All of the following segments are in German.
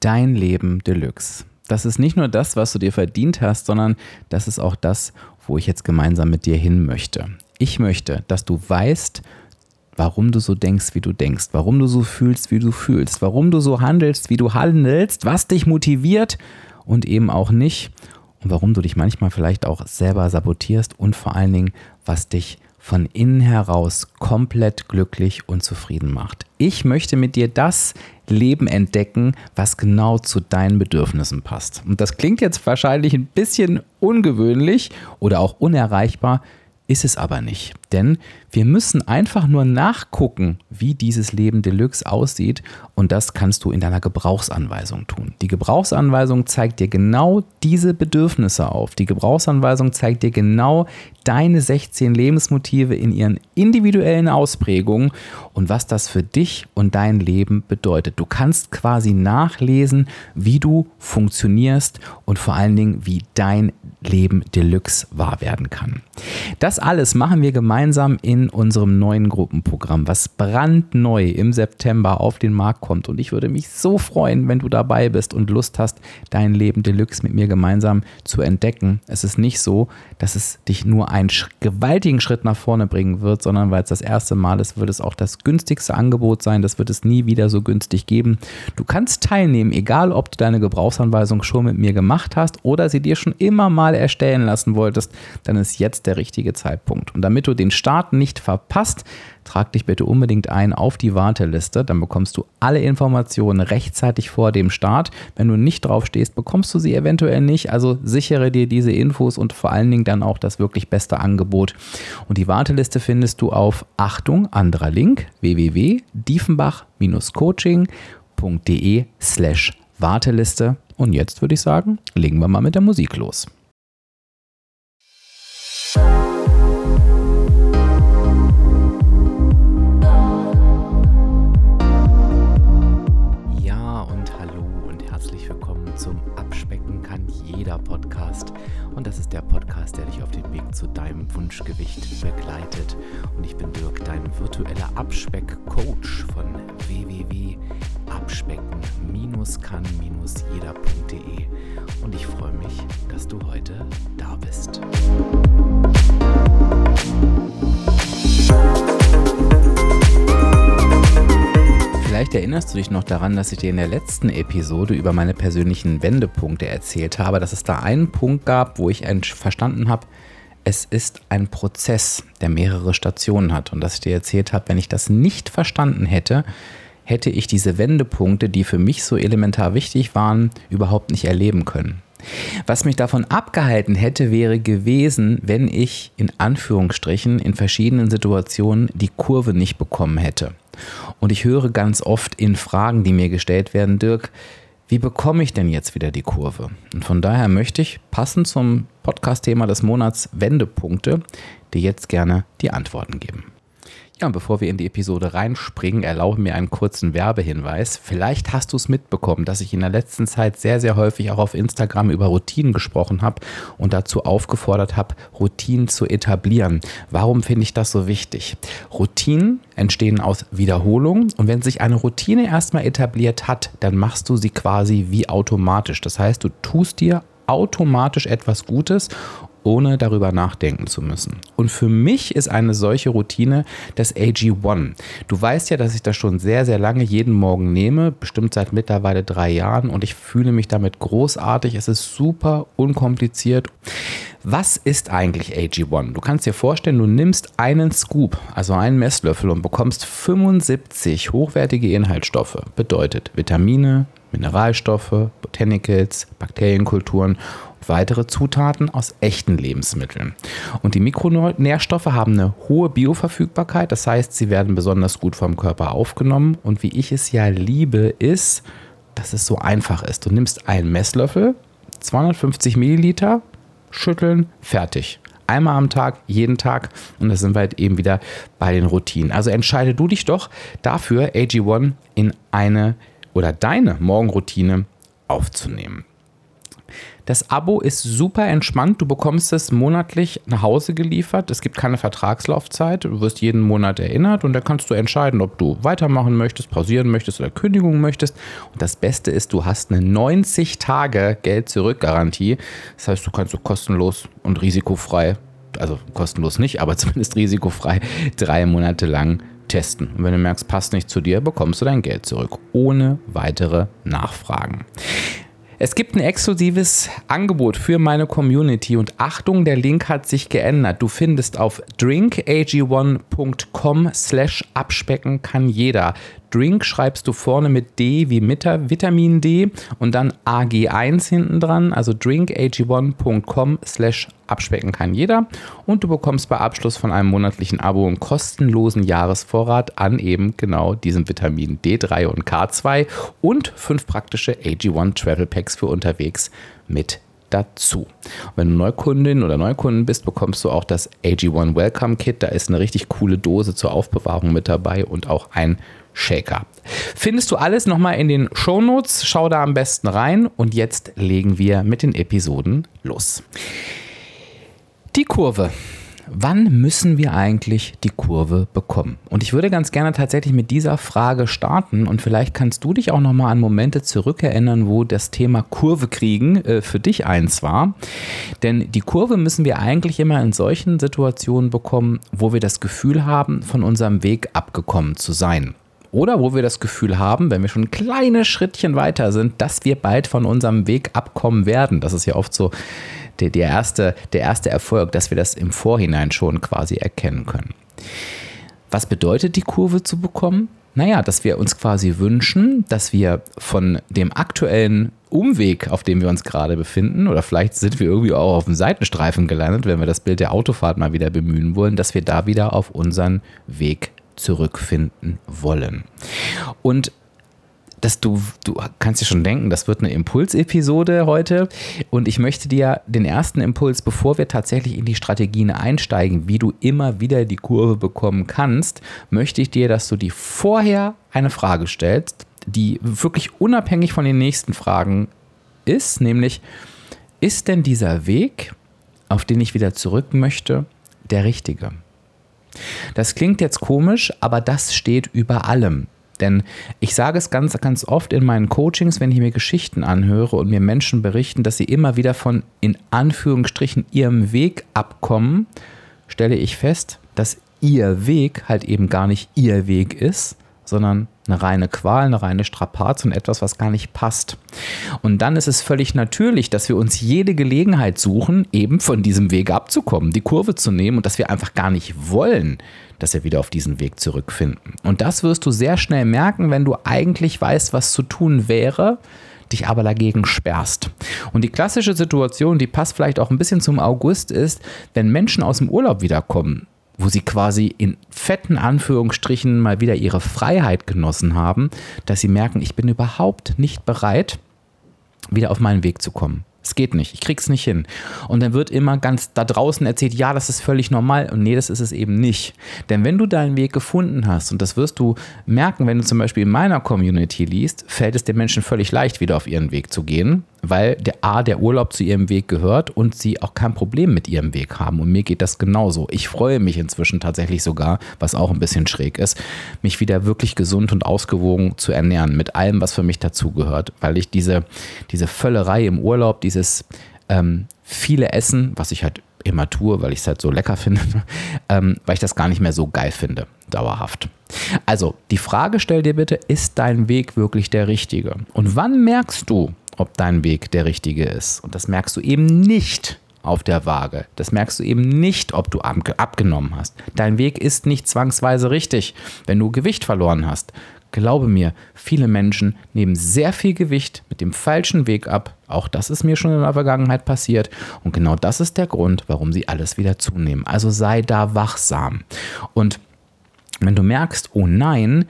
dein Leben Deluxe. Das ist nicht nur das, was du dir verdient hast, sondern das ist auch das, wo ich jetzt gemeinsam mit dir hin möchte. Ich möchte, dass du weißt, warum du so denkst, wie du denkst, warum du so fühlst, wie du fühlst, warum du so handelst, wie du handelst, was dich motiviert und eben auch nicht und warum du dich manchmal vielleicht auch selber sabotierst und vor allen Dingen, was dich von innen heraus komplett glücklich und zufrieden macht. Ich möchte mit dir das Leben entdecken, was genau zu deinen Bedürfnissen passt. Und das klingt jetzt wahrscheinlich ein bisschen ungewöhnlich oder auch unerreichbar, ist es aber nicht. Denn wir müssen einfach nur nachgucken, wie dieses Leben Deluxe aussieht und das kannst du in deiner Gebrauchsanweisung tun. Die Gebrauchsanweisung zeigt dir genau diese Bedürfnisse auf. Die Gebrauchsanweisung zeigt dir genau deine 16 Lebensmotive in ihren individuellen Ausprägungen und was das für dich und dein Leben bedeutet. Du kannst quasi nachlesen, wie du funktionierst und vor allen Dingen, wie dein Leben Deluxe wahr werden kann. Das alles machen wir gemeinsam in unserem neuen Gruppenprogramm, was brandneu im September auf den Markt kommt. Und ich würde mich so freuen, wenn du dabei bist und Lust hast, dein Leben Deluxe mit mir gemeinsam zu entdecken. Es ist nicht so, dass es dich nur einen gewaltigen Schritt nach vorne bringen wird, sondern weil es das erste Mal ist, wird es auch das günstigste Angebot sein. Das wird es nie wieder so günstig geben. Du kannst teilnehmen, egal ob du deine Gebrauchsanweisung schon mit mir gemacht hast oder sie dir schon immer mal erstellen lassen wolltest, dann ist jetzt der richtige Zeitpunkt. Und damit du den Start nicht verpasst, trag dich bitte unbedingt ein auf die Warteliste. Dann bekommst du alle Informationen rechtzeitig vor dem Start. Wenn du nicht drauf stehst, bekommst du sie eventuell nicht. Also sichere dir diese Infos und vor allen Dingen dann auch das wirklich beste Angebot. Und die Warteliste findest du auf Achtung, anderer Link www.diefenbach-coaching.de slash Warteliste. Und jetzt würde ich sagen, legen wir mal mit der Musik los. Und das ist der Podcast, der dich auf dem Weg zu deinem Wunschgewicht begleitet. Und ich bin dein virtueller Abspeck-Coach von www.abspecken-kann-jeder.de. Und ich freue mich, dass du heute da bist. Vielleicht erinnerst du dich noch daran, dass ich dir in der letzten Episode über meine persönlichen Wendepunkte erzählt habe, dass es da einen Punkt gab, wo ich verstanden habe, es ist ein Prozess, der mehrere Stationen hat. Und dass ich dir erzählt habe, wenn ich das nicht verstanden hätte, hätte ich diese Wendepunkte, die für mich so elementar wichtig waren, überhaupt nicht erleben können. Was mich davon abgehalten hätte, wäre gewesen, wenn ich in Anführungsstrichen in verschiedenen Situationen die Kurve nicht bekommen hätte. Und ich höre ganz oft in Fragen, die mir gestellt werden, Dirk, wie bekomme ich denn jetzt wieder die Kurve? Und von daher möchte ich passend zum Podcast-Thema des Monats Wendepunkte dir jetzt gerne die Antworten geben. Ja, und bevor wir in die Episode reinspringen, erlaube mir einen kurzen Werbehinweis. Vielleicht hast du es mitbekommen, dass ich in der letzten Zeit sehr, sehr häufig auch auf Instagram über Routinen gesprochen habe und dazu aufgefordert habe, Routinen zu etablieren. Warum finde ich das so wichtig? Routinen entstehen aus Wiederholung und wenn sich eine Routine erstmal etabliert hat, dann machst du sie quasi wie automatisch. Das heißt, du tust dir automatisch etwas Gutes ohne darüber nachdenken zu müssen. Und für mich ist eine solche Routine das AG1. Du weißt ja, dass ich das schon sehr, sehr lange jeden Morgen nehme, bestimmt seit mittlerweile drei Jahren und ich fühle mich damit großartig. Es ist super unkompliziert. Was ist eigentlich AG1? Du kannst dir vorstellen, du nimmst einen Scoop, also einen Messlöffel und bekommst 75 hochwertige Inhaltsstoffe. Bedeutet Vitamine, Mineralstoffe, Botanicals, Bakterienkulturen weitere Zutaten aus echten Lebensmitteln. Und die Mikronährstoffe haben eine hohe Bioverfügbarkeit, das heißt, sie werden besonders gut vom Körper aufgenommen. Und wie ich es ja liebe, ist, dass es so einfach ist. Du nimmst einen Messlöffel, 250 Milliliter, schütteln, fertig. Einmal am Tag, jeden Tag. Und da sind wir halt eben wieder bei den Routinen. Also entscheide du dich doch dafür, AG1 in eine oder deine Morgenroutine aufzunehmen. Das Abo ist super entspannt. Du bekommst es monatlich nach Hause geliefert. Es gibt keine Vertragslaufzeit. Du wirst jeden Monat erinnert und da kannst du entscheiden, ob du weitermachen möchtest, pausieren möchtest oder Kündigung möchtest. Und das Beste ist, du hast eine 90 Tage Geld-Zurück-Garantie. Das heißt, du kannst so kostenlos und risikofrei, also kostenlos nicht, aber zumindest risikofrei, drei Monate lang testen. Und wenn du merkst, passt nicht zu dir, bekommst du dein Geld zurück. Ohne weitere Nachfragen. Es gibt ein exklusives Angebot für meine Community und Achtung, der Link hat sich geändert. Du findest auf drinkag1.com slash abspecken kann jeder. Drink schreibst du vorne mit D wie Vitamin D und dann AG1 hinten dran, also drinkag1.com slash abspecken kann jeder. Und du bekommst bei Abschluss von einem monatlichen Abo einen kostenlosen Jahresvorrat an eben genau diesem Vitamin D3 und K2 und fünf praktische AG1 Travel Packs für unterwegs mit dazu. wenn du Neukundin oder Neukunden bist, bekommst du auch das AG1 Welcome Kit. Da ist eine richtig coole Dose zur Aufbewahrung mit dabei und auch ein Shaker. Findest du alles nochmal in den Shownotes? Schau da am besten rein und jetzt legen wir mit den Episoden los. Die Kurve. Wann müssen wir eigentlich die Kurve bekommen? Und ich würde ganz gerne tatsächlich mit dieser Frage starten und vielleicht kannst du dich auch nochmal an Momente zurückerinnern, wo das Thema Kurve kriegen äh, für dich eins war. Denn die Kurve müssen wir eigentlich immer in solchen Situationen bekommen, wo wir das Gefühl haben, von unserem Weg abgekommen zu sein. Oder wo wir das Gefühl haben, wenn wir schon kleine Schrittchen weiter sind, dass wir bald von unserem Weg abkommen werden. Das ist ja oft so der, der, erste, der erste Erfolg, dass wir das im Vorhinein schon quasi erkennen können. Was bedeutet die Kurve zu bekommen? Naja, dass wir uns quasi wünschen, dass wir von dem aktuellen Umweg, auf dem wir uns gerade befinden, oder vielleicht sind wir irgendwie auch auf dem Seitenstreifen gelandet, wenn wir das Bild der Autofahrt mal wieder bemühen wollen, dass wir da wieder auf unseren Weg zurückfinden wollen. Und dass du, du kannst dir schon denken, das wird eine Impulsepisode heute. Und ich möchte dir den ersten Impuls, bevor wir tatsächlich in die Strategien einsteigen, wie du immer wieder die Kurve bekommen kannst, möchte ich dir, dass du dir vorher eine Frage stellst, die wirklich unabhängig von den nächsten Fragen ist, nämlich, ist denn dieser Weg, auf den ich wieder zurück möchte, der richtige? Das klingt jetzt komisch, aber das steht über allem. Denn ich sage es ganz, ganz oft in meinen Coachings, wenn ich mir Geschichten anhöre und mir Menschen berichten, dass sie immer wieder von in Anführungsstrichen ihrem Weg abkommen, stelle ich fest, dass ihr Weg halt eben gar nicht ihr Weg ist, sondern eine reine Qual, eine reine Strapaz und etwas, was gar nicht passt. Und dann ist es völlig natürlich, dass wir uns jede Gelegenheit suchen, eben von diesem Weg abzukommen, die Kurve zu nehmen und dass wir einfach gar nicht wollen, dass wir wieder auf diesen Weg zurückfinden. Und das wirst du sehr schnell merken, wenn du eigentlich weißt, was zu tun wäre, dich aber dagegen sperrst. Und die klassische Situation, die passt vielleicht auch ein bisschen zum August, ist, wenn Menschen aus dem Urlaub wiederkommen, wo sie quasi in fetten Anführungsstrichen mal wieder ihre Freiheit genossen haben, dass sie merken, ich bin überhaupt nicht bereit, wieder auf meinen Weg zu kommen. Es geht nicht, ich krieg's nicht hin. Und dann wird immer ganz da draußen erzählt, ja, das ist völlig normal. Und nee, das ist es eben nicht. Denn wenn du deinen Weg gefunden hast, und das wirst du merken, wenn du zum Beispiel in meiner Community liest, fällt es den Menschen völlig leicht, wieder auf ihren Weg zu gehen weil der A, der Urlaub zu ihrem Weg gehört und sie auch kein Problem mit ihrem Weg haben. Und mir geht das genauso. Ich freue mich inzwischen tatsächlich sogar, was auch ein bisschen schräg ist, mich wieder wirklich gesund und ausgewogen zu ernähren, mit allem, was für mich dazugehört, weil ich diese, diese Völlerei im Urlaub, dieses ähm, viele Essen, was ich halt immer tue, weil ich es halt so lecker finde, ähm, weil ich das gar nicht mehr so geil finde, dauerhaft. Also, die Frage stell dir bitte, ist dein Weg wirklich der richtige? Und wann merkst du, ob dein Weg der richtige ist. Und das merkst du eben nicht auf der Waage. Das merkst du eben nicht, ob du abgenommen hast. Dein Weg ist nicht zwangsweise richtig, wenn du Gewicht verloren hast. Glaube mir, viele Menschen nehmen sehr viel Gewicht mit dem falschen Weg ab. Auch das ist mir schon in der Vergangenheit passiert. Und genau das ist der Grund, warum sie alles wieder zunehmen. Also sei da wachsam. Und wenn du merkst, oh nein,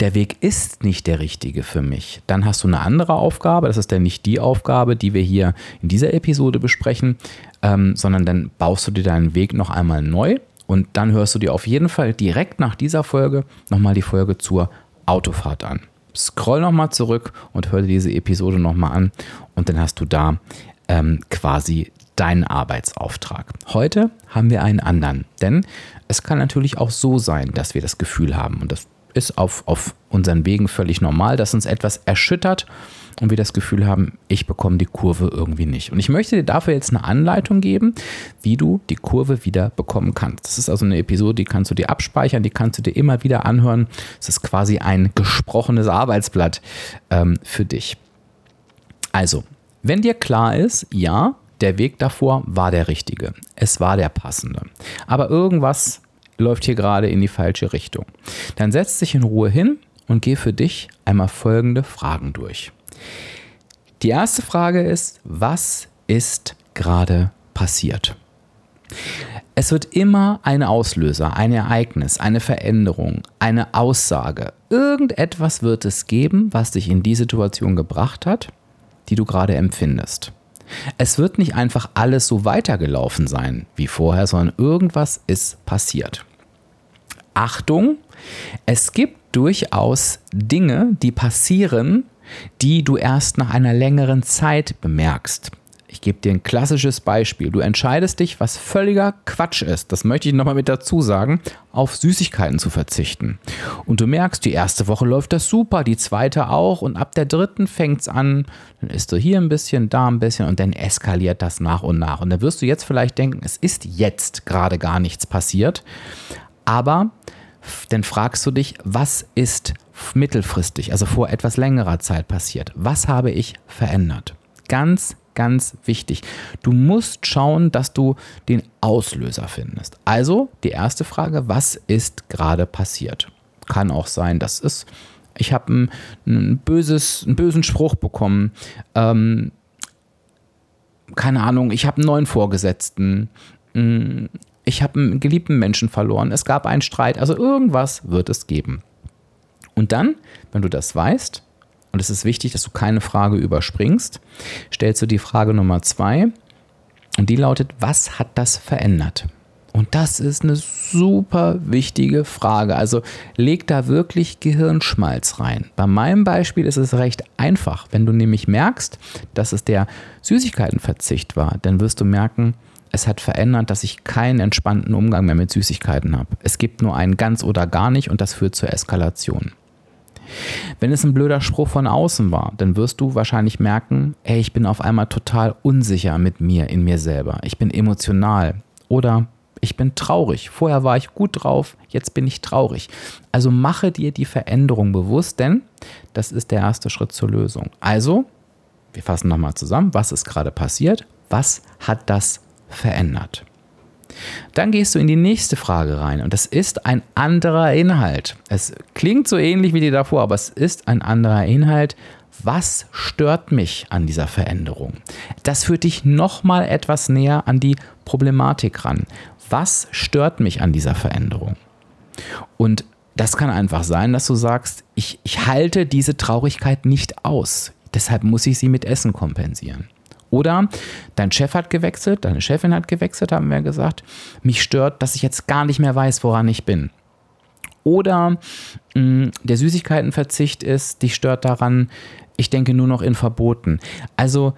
der Weg ist nicht der richtige für mich, dann hast du eine andere Aufgabe. Das ist dann nicht die Aufgabe, die wir hier in dieser Episode besprechen, ähm, sondern dann baust du dir deinen Weg noch einmal neu und dann hörst du dir auf jeden Fall direkt nach dieser Folge nochmal die Folge zur Autofahrt an. Scroll nochmal zurück und hör dir diese Episode nochmal an und dann hast du da ähm, quasi dein Arbeitsauftrag. Heute haben wir einen anderen, denn es kann natürlich auch so sein, dass wir das Gefühl haben, und das ist auf, auf unseren Wegen völlig normal, dass uns etwas erschüttert und wir das Gefühl haben, ich bekomme die Kurve irgendwie nicht. Und ich möchte dir dafür jetzt eine Anleitung geben, wie du die Kurve wieder bekommen kannst. Das ist also eine Episode, die kannst du dir abspeichern, die kannst du dir immer wieder anhören. Es ist quasi ein gesprochenes Arbeitsblatt ähm, für dich. Also, wenn dir klar ist, ja, der Weg davor war der richtige, es war der passende, aber irgendwas läuft hier gerade in die falsche Richtung, dann setz dich in Ruhe hin und geh für dich einmal folgende Fragen durch. Die erste Frage ist, was ist gerade passiert? Es wird immer ein Auslöser, ein Ereignis, eine Veränderung, eine Aussage. Irgendetwas wird es geben, was dich in die Situation gebracht hat, die du gerade empfindest. Es wird nicht einfach alles so weitergelaufen sein wie vorher, sondern irgendwas ist passiert. Achtung, es gibt durchaus Dinge, die passieren, die du erst nach einer längeren Zeit bemerkst. Ich gebe dir ein klassisches Beispiel. Du entscheidest dich, was völliger Quatsch ist, das möchte ich nochmal mit dazu sagen, auf Süßigkeiten zu verzichten. Und du merkst, die erste Woche läuft das super, die zweite auch und ab der dritten fängt es an, dann isst du hier ein bisschen, da ein bisschen und dann eskaliert das nach und nach. Und dann wirst du jetzt vielleicht denken, es ist jetzt gerade gar nichts passiert, aber dann fragst du dich, was ist mittelfristig, also vor etwas längerer Zeit passiert? Was habe ich verändert? Ganz ganz wichtig. Du musst schauen, dass du den Auslöser findest. Also die erste Frage, was ist gerade passiert? Kann auch sein, dass es, ich habe ein, ein, einen bösen Spruch bekommen. Ähm, keine Ahnung, ich habe einen neuen Vorgesetzten. Ich habe einen geliebten Menschen verloren. Es gab einen Streit. Also irgendwas wird es geben. Und dann, wenn du das weißt, und es ist wichtig, dass du keine Frage überspringst, stellst du die Frage Nummer zwei und die lautet, was hat das verändert? Und das ist eine super wichtige Frage. Also leg da wirklich Gehirnschmalz rein. Bei meinem Beispiel ist es recht einfach. Wenn du nämlich merkst, dass es der Süßigkeitenverzicht war, dann wirst du merken, es hat verändert, dass ich keinen entspannten Umgang mehr mit Süßigkeiten habe. Es gibt nur einen ganz oder gar nicht und das führt zur Eskalation. Wenn es ein blöder Spruch von außen war, dann wirst du wahrscheinlich merken, ey, ich bin auf einmal total unsicher mit mir, in mir selber. Ich bin emotional oder ich bin traurig. Vorher war ich gut drauf, jetzt bin ich traurig. Also mache dir die Veränderung bewusst, denn das ist der erste Schritt zur Lösung. Also, wir fassen nochmal zusammen, was ist gerade passiert? Was hat das verändert? Dann gehst du in die nächste Frage rein und das ist ein anderer Inhalt. Es klingt so ähnlich wie die davor, aber es ist ein anderer Inhalt. Was stört mich an dieser Veränderung? Das führt dich nochmal etwas näher an die Problematik ran. Was stört mich an dieser Veränderung? Und das kann einfach sein, dass du sagst, ich, ich halte diese Traurigkeit nicht aus. Deshalb muss ich sie mit Essen kompensieren. Oder dein Chef hat gewechselt, deine Chefin hat gewechselt, haben wir gesagt. Mich stört, dass ich jetzt gar nicht mehr weiß, woran ich bin. Oder mh, mm, der Süßigkeitenverzicht ist, dich stört daran, ich denke nur noch in Verboten. Also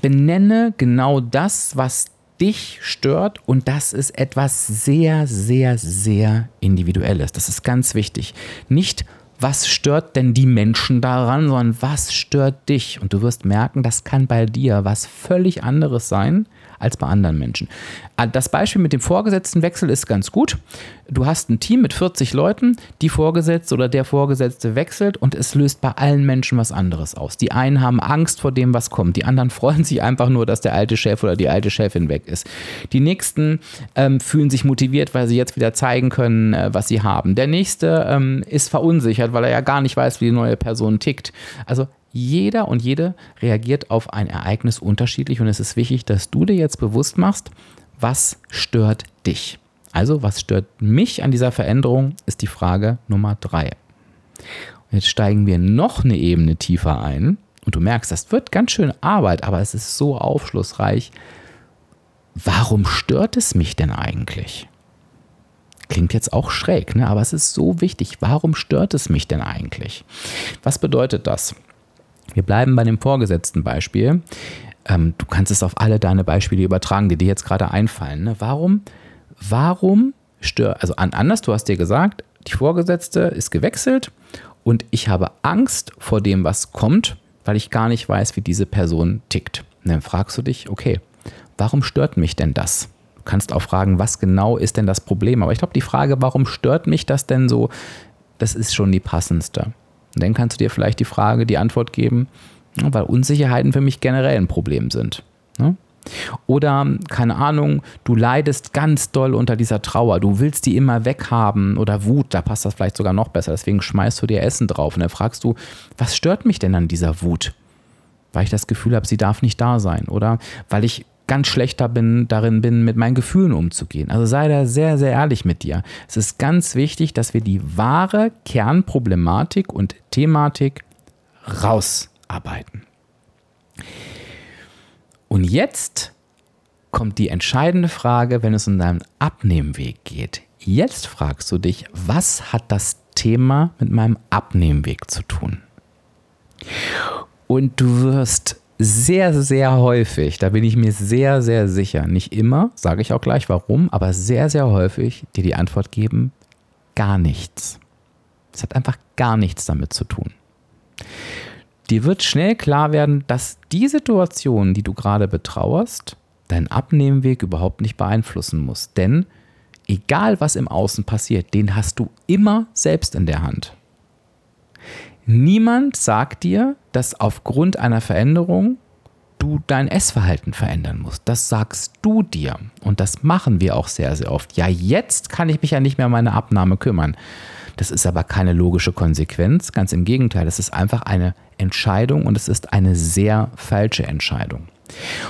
benenne genau das, was dich stört und das ist etwas sehr, sehr, sehr individuelles. Das ist ganz wichtig. Nicht was stört denn die Menschen daran, sondern was stört dich? Und du wirst merken, das kann bei dir was völlig anderes sein als bei anderen Menschen. Ah, das Beispiel mit dem Vorgesetztenwechsel ist ganz gut. Du hast ein Team mit 40 Leuten, die Vorgesetzte oder der Vorgesetzte wechselt und es löst bei allen Menschen was anderes aus. Die einen haben Angst vor dem, was kommt. Die anderen freuen sich einfach nur, dass der alte Chef oder die alte Chefin weg ist. Die nächsten ähm, fühlen sich motiviert, weil sie jetzt wieder zeigen können, äh, was sie haben. Der nächste ähm, ist verunsichert, weil er ja gar nicht weiß, wie die neue Person tickt. Also jeder und jede reagiert auf ein Ereignis unterschiedlich und es ist wichtig, dass du dir jetzt bewusst machst, was stört dich. Also, was stört mich an dieser Veränderung, ist die Frage Nummer drei. Und jetzt steigen wir noch eine Ebene tiefer ein und du merkst, das wird ganz schön Arbeit, aber es ist so aufschlussreich. Warum stört es mich denn eigentlich? Klingt jetzt auch schräg, ne? aber es ist so wichtig. Warum stört es mich denn eigentlich? Was bedeutet das? Wir bleiben bei dem vorgesetzten Beispiel. ähm, du kannst es auf alle deine Beispiele übertragen, die dir jetzt gerade einfallen. Ne? Warum, warum stört, also anders, du hast dir gesagt, die Vorgesetzte ist gewechselt und ich habe Angst vor dem, was kommt, weil ich gar nicht weiß, wie diese Person tickt. Und dann fragst du dich, okay, warum stört mich denn das? Du kannst auch fragen, was genau ist denn das Problem? Aber ich glaube, die Frage, warum stört mich das denn so, das ist schon die passendste. Und dann kannst du dir vielleicht die Frage, die Antwort geben, weil Unsicherheiten für mich generell ein Problem sind. Ne? Oder, keine Ahnung, du leidest ganz doll unter dieser Trauer, du willst die immer weghaben oder Wut, da passt das vielleicht sogar noch besser, deswegen schmeißt du dir Essen drauf und dann fragst du, was stört mich denn an dieser Wut? Weil ich das Gefühl habe, sie darf nicht da sein oder weil ich ganz schlechter bin, darin bin, mit meinen Gefühlen umzugehen. Also sei da sehr, sehr ehrlich mit dir. Es ist ganz wichtig, dass wir die wahre Kernproblematik und Thematik rausarbeiten. Und jetzt kommt die entscheidende Frage, wenn es um deinen Abnehmweg geht. Jetzt fragst du dich, was hat das Thema mit meinem Abnehmweg zu tun? Und du wirst sehr, sehr häufig, da bin ich mir sehr, sehr sicher, nicht immer, sage ich auch gleich warum, aber sehr, sehr häufig dir die Antwort geben, gar nichts. Es hat einfach gar nichts damit zu tun. Dir wird schnell klar werden, dass die Situation, die du gerade betrauerst, deinen Abnehmweg überhaupt nicht beeinflussen muss. Denn egal was im Außen passiert, den hast du immer selbst in der Hand. Niemand sagt dir, dass aufgrund einer Veränderung du dein Essverhalten verändern musst. Das sagst du dir. Und das machen wir auch sehr, sehr oft. Ja, jetzt kann ich mich ja nicht mehr um meine Abnahme kümmern. Das ist aber keine logische Konsequenz. Ganz im Gegenteil, es ist einfach eine Entscheidung und es ist eine sehr falsche Entscheidung.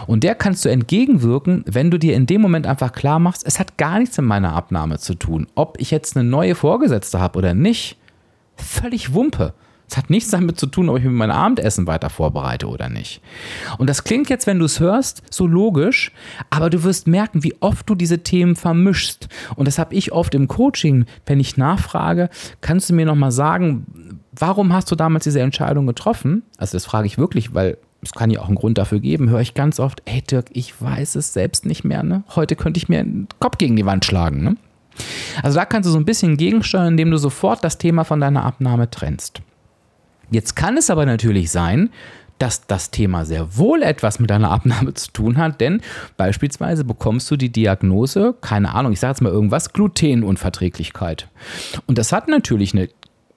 Und der kannst du entgegenwirken, wenn du dir in dem Moment einfach klar machst, es hat gar nichts mit meiner Abnahme zu tun. Ob ich jetzt eine neue Vorgesetzte habe oder nicht, völlig Wumpe. Es hat nichts damit zu tun, ob ich mir mein Abendessen weiter vorbereite oder nicht. Und das klingt jetzt, wenn du es hörst, so logisch, aber du wirst merken, wie oft du diese Themen vermischst. Und das habe ich oft im Coaching, wenn ich nachfrage, kannst du mir nochmal sagen, warum hast du damals diese Entscheidung getroffen? Also das frage ich wirklich, weil es kann ja auch einen Grund dafür geben, höre ich ganz oft, hey Dirk, ich weiß es selbst nicht mehr. Ne? Heute könnte ich mir den Kopf gegen die Wand schlagen. Ne? Also da kannst du so ein bisschen gegensteuern, indem du sofort das Thema von deiner Abnahme trennst. Jetzt kann es aber natürlich sein, dass das Thema sehr wohl etwas mit deiner Abnahme zu tun hat, denn beispielsweise bekommst du die Diagnose, keine Ahnung, ich sage jetzt mal irgendwas, Glutenunverträglichkeit. Und das hat natürlich eine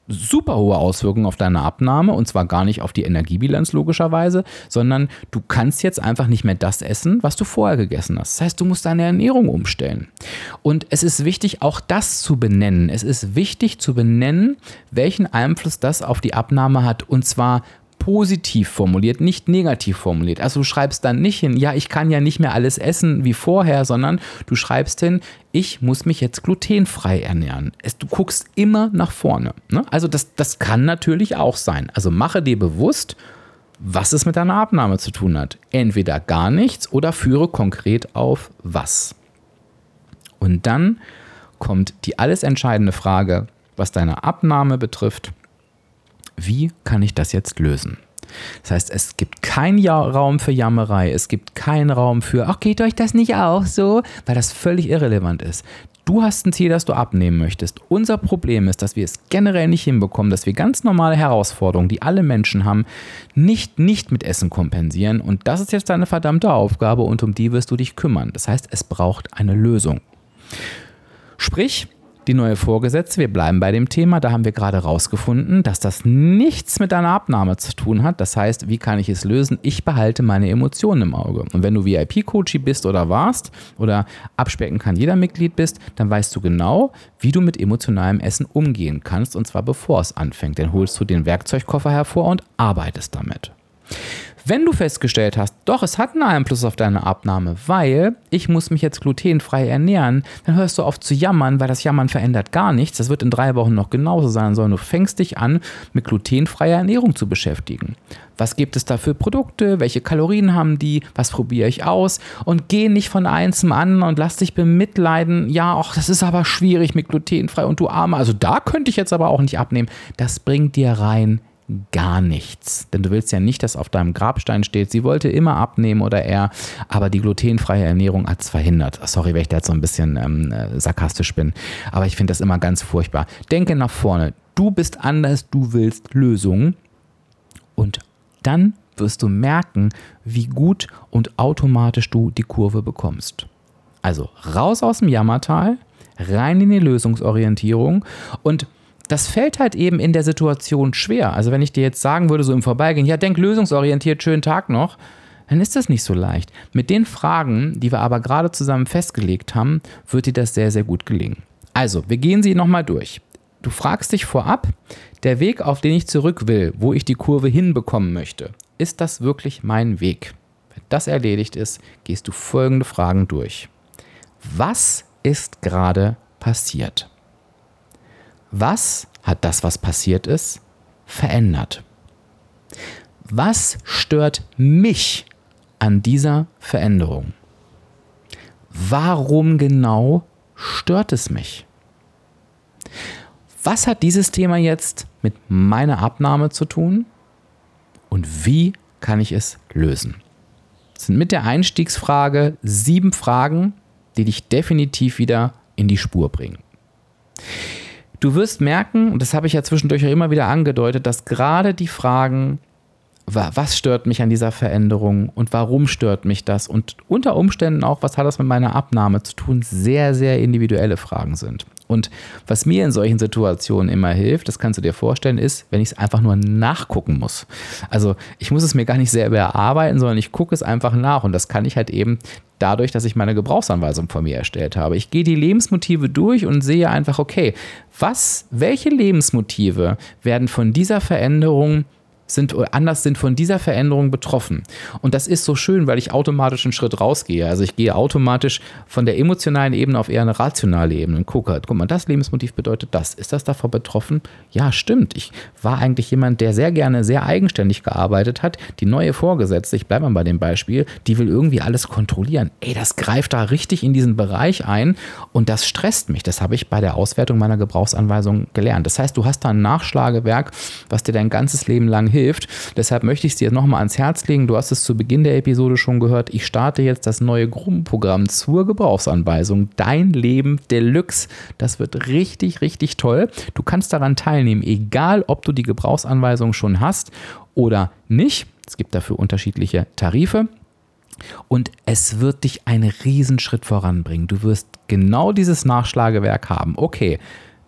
super hohe Auswirkungen auf deine Abnahme und zwar gar nicht auf die Energiebilanz logischerweise, sondern du kannst jetzt einfach nicht mehr das essen, was du vorher gegessen hast. Das heißt, du musst deine Ernährung umstellen. Und es ist wichtig, auch das zu benennen. Es ist wichtig zu benennen, welchen Einfluss das auf die Abnahme hat und zwar positiv formuliert, nicht negativ formuliert. Also du schreibst dann nicht hin, ja, ich kann ja nicht mehr alles essen wie vorher, sondern du schreibst hin, ich muss mich jetzt glutenfrei ernähren. Es, du guckst immer nach vorne. Ne? Also das, das kann natürlich auch sein. Also mache dir bewusst, was es mit deiner Abnahme zu tun hat. Entweder gar nichts oder führe konkret auf was. Und dann kommt die alles entscheidende Frage, was deine Abnahme betrifft wie kann ich das jetzt lösen? Das heißt, es gibt keinen Raum für Jammerei, es gibt keinen Raum für, ach, geht euch das nicht auch so, weil das völlig irrelevant ist. Du hast ein Ziel, das du abnehmen möchtest. Unser Problem ist, dass wir es generell nicht hinbekommen, dass wir ganz normale Herausforderungen, die alle Menschen haben, nicht nicht mit Essen kompensieren. Und das ist jetzt deine verdammte Aufgabe und um die wirst du dich kümmern. Das heißt, es braucht eine Lösung. Sprich, die neue Vorgesetzte, wir bleiben bei dem Thema, da haben wir gerade rausgefunden, dass das nichts mit deiner Abnahme zu tun hat. Das heißt, wie kann ich es lösen? Ich behalte meine Emotionen im Auge. Und wenn du VIP-Coach bist oder warst oder abspecken kann jeder Mitglied bist, dann weißt du genau, wie du mit emotionalem Essen umgehen kannst und zwar bevor es anfängt. Dann holst du den Werkzeugkoffer hervor und arbeitest damit. Wenn du festgestellt hast, doch, es hat einen Einfluss auf deine Abnahme, weil ich muss mich jetzt glutenfrei ernähren, dann hörst du auf zu jammern, weil das Jammern verändert gar nichts. Das wird in drei Wochen noch genauso sein, sondern du fängst dich an, mit glutenfreier Ernährung zu beschäftigen. Was gibt es da für Produkte? Welche Kalorien haben die? Was probiere ich aus? Und geh nicht von eins zum anderen und lass dich bemitleiden. Ja, ach, das ist aber schwierig mit glutenfrei und du Arme. Also da könnte ich jetzt aber auch nicht abnehmen. Das bringt dir rein gar nichts. Denn du willst ja nicht, dass auf deinem Grabstein steht, sie wollte immer abnehmen oder er, aber die glutenfreie Ernährung hat es verhindert. Sorry, wenn ich da jetzt so ein bisschen ähm, äh, sarkastisch bin, aber ich finde das immer ganz furchtbar. Denke nach vorne. Du bist anders, du willst Lösungen und dann wirst du merken, wie gut und automatisch du die Kurve bekommst. Also raus aus dem Jammertal, rein in die Lösungsorientierung und das fällt halt eben in der Situation schwer. Also wenn ich dir jetzt sagen würde, so im Vorbeigehen, ja, denk lösungsorientiert, schönen Tag noch, dann ist das nicht so leicht. Mit den Fragen, die wir aber gerade zusammen festgelegt haben, wird dir das sehr, sehr gut gelingen. Also, wir gehen sie nochmal durch. Du fragst dich vorab, der Weg, auf den ich zurück will, wo ich die Kurve hinbekommen möchte, ist das wirklich mein Weg? Wenn das erledigt ist, gehst du folgende Fragen durch. Was ist gerade passiert? Was hat das, was passiert ist, verändert? Was stört mich an dieser Veränderung? Warum genau stört es mich? Was hat dieses Thema jetzt mit meiner Abnahme zu tun? Und wie kann ich es lösen? Das sind mit der Einstiegsfrage sieben Fragen, die dich definitiv wieder in die Spur bringen. Du wirst merken, und das habe ich ja zwischendurch auch immer wieder angedeutet, dass gerade die Fragen, was stört mich an dieser Veränderung und warum stört mich das und unter Umständen auch, was hat das mit meiner Abnahme zu tun, sehr, sehr individuelle Fragen sind. Und was mir in solchen Situationen immer hilft, das kannst du dir vorstellen, ist, wenn ich es einfach nur nachgucken muss. Also ich muss es mir gar nicht selber erarbeiten, sondern ich gucke es einfach nach. Und das kann ich halt eben dadurch, dass ich meine Gebrauchsanweisung von mir erstellt habe. Ich gehe die Lebensmotive durch und sehe einfach, okay, was, welche Lebensmotive werden von dieser Veränderung sind anders sind von dieser Veränderung betroffen. Und das ist so schön, weil ich automatisch einen Schritt rausgehe. Also ich gehe automatisch von der emotionalen Ebene auf eher eine rationale Ebene und gucke, guck mal, das Lebensmotiv bedeutet das. Ist das davon betroffen? Ja, stimmt. Ich war eigentlich jemand, der sehr gerne sehr eigenständig gearbeitet hat. Die neue Vorgesetzte, ich bleibe mal bei dem Beispiel, die will irgendwie alles kontrollieren. Ey, das greift da richtig in diesen Bereich ein und das stresst mich. Das habe ich bei der Auswertung meiner Gebrauchsanweisung gelernt. Das heißt, du hast da ein Nachschlagewerk, was dir dein ganzes Leben lang hilft hilft. Deshalb möchte ich es dir nochmal ans Herz legen. Du hast es zu Beginn der Episode schon gehört. Ich starte jetzt das neue Gruppenprogramm zur Gebrauchsanweisung. Dein Leben Deluxe. Das wird richtig, richtig toll. Du kannst daran teilnehmen, egal ob du die Gebrauchsanweisung schon hast oder nicht. Es gibt dafür unterschiedliche Tarife. Und es wird dich einen Riesenschritt voranbringen. Du wirst genau dieses Nachschlagewerk haben. Okay,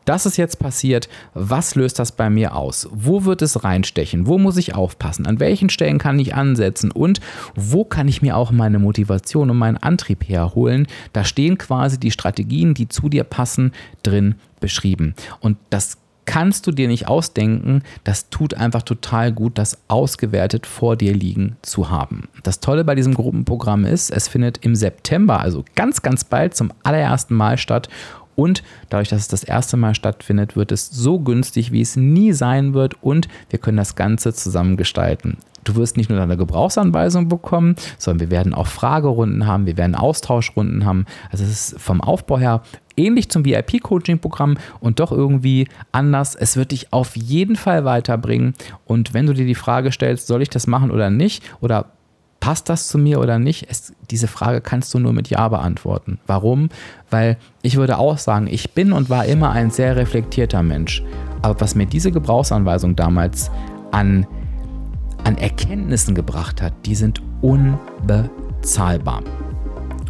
das ist jetzt passiert, was löst das bei mir aus? Wo wird es reinstechen? Wo muss ich aufpassen? An welchen Stellen kann ich ansetzen? Und wo kann ich mir auch meine Motivation und meinen Antrieb herholen? Da stehen quasi die Strategien, die zu dir passen, drin beschrieben. Und das kannst du dir nicht ausdenken. Das tut einfach total gut, das ausgewertet vor dir liegen zu haben. Das Tolle bei diesem Gruppenprogramm ist, es findet im September, also ganz, ganz bald zum allerersten Mal statt und dadurch, dass es das erste Mal stattfindet, wird es so günstig, wie es nie sein wird. Und wir können das Ganze zusammen gestalten. Du wirst nicht nur deine Gebrauchsanweisung bekommen, sondern wir werden auch Fragerunden haben, wir werden Austauschrunden haben. Also es ist vom Aufbau her ähnlich zum VIP-Coaching-Programm und doch irgendwie anders. Es wird dich auf jeden Fall weiterbringen. Und wenn du dir die Frage stellst, soll ich das machen oder nicht? Oder passt das zu mir oder nicht? Es, diese Frage kannst du nur mit Ja beantworten. Warum? Weil ich würde auch sagen, ich bin und war immer ein sehr reflektierter Mensch. Aber was mir diese Gebrauchsanweisung damals an, an Erkenntnissen gebracht hat, die sind unbezahlbar.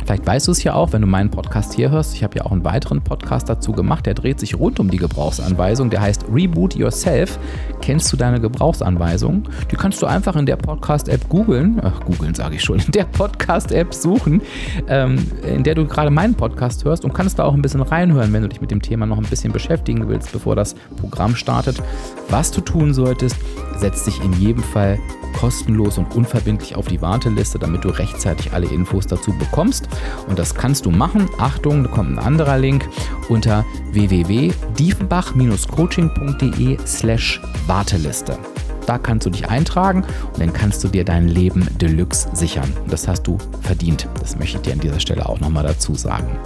Vielleicht weißt du es ja auch, wenn du meinen Podcast hier hörst. Ich habe ja auch einen weiteren Podcast dazu gemacht, der dreht sich rund um die Gebrauchsanweisung. Der heißt Reboot Yourself. Kennst du deine Gebrauchsanweisung? Die kannst du einfach in der Podcast-App googeln. Ach, googeln sage ich schon. In der Podcast-App suchen, ähm, in der du gerade meinen Podcast hörst und kannst da auch ein bisschen reinhören, wenn du dich mit dem Thema noch ein bisschen beschäftigen willst, bevor das Programm startet. Was du tun solltest, setz dich in jedem Fall kostenlos und unverbindlich auf die Warteliste, damit du rechtzeitig alle Infos dazu bekommst. Und das kannst du machen. Achtung, da kommt ein anderer Link unter www.diefenbach-coaching.de slash Warteliste. Da kannst du dich eintragen und dann kannst du dir dein Leben Deluxe sichern. Das hast du verdient. Das möchte ich dir an dieser Stelle auch nochmal dazu sagen.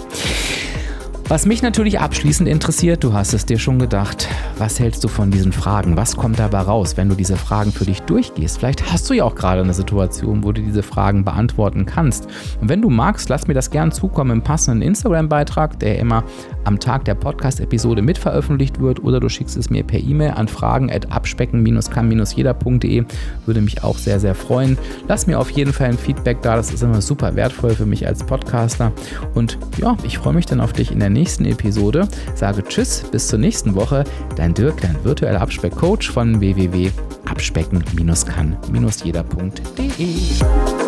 Was mich natürlich abschließend interessiert, du hast es dir schon gedacht, was hältst du von diesen Fragen? Was kommt dabei raus, wenn du diese Fragen für dich durchgehst? Vielleicht hast du ja auch gerade eine Situation, wo du diese Fragen beantworten kannst. Und wenn du magst, lass mir das gern zukommen im passenden Instagram-Beitrag, der immer am Tag der Podcast-Episode mitveröffentlicht wird, oder du schickst es mir per E-Mail an fragen.abspecken-kann-jeder.de. Würde mich auch sehr, sehr freuen. Lass mir auf jeden Fall ein Feedback da, das ist immer super wertvoll für mich als Podcaster. Und ja, ich freue mich dann auf dich in der nächsten Episode. Sage Tschüss, bis zur nächsten Woche. Dein Dirk, dein virtueller Abspeck-Coach von www.abspecken-kann-jeder.de.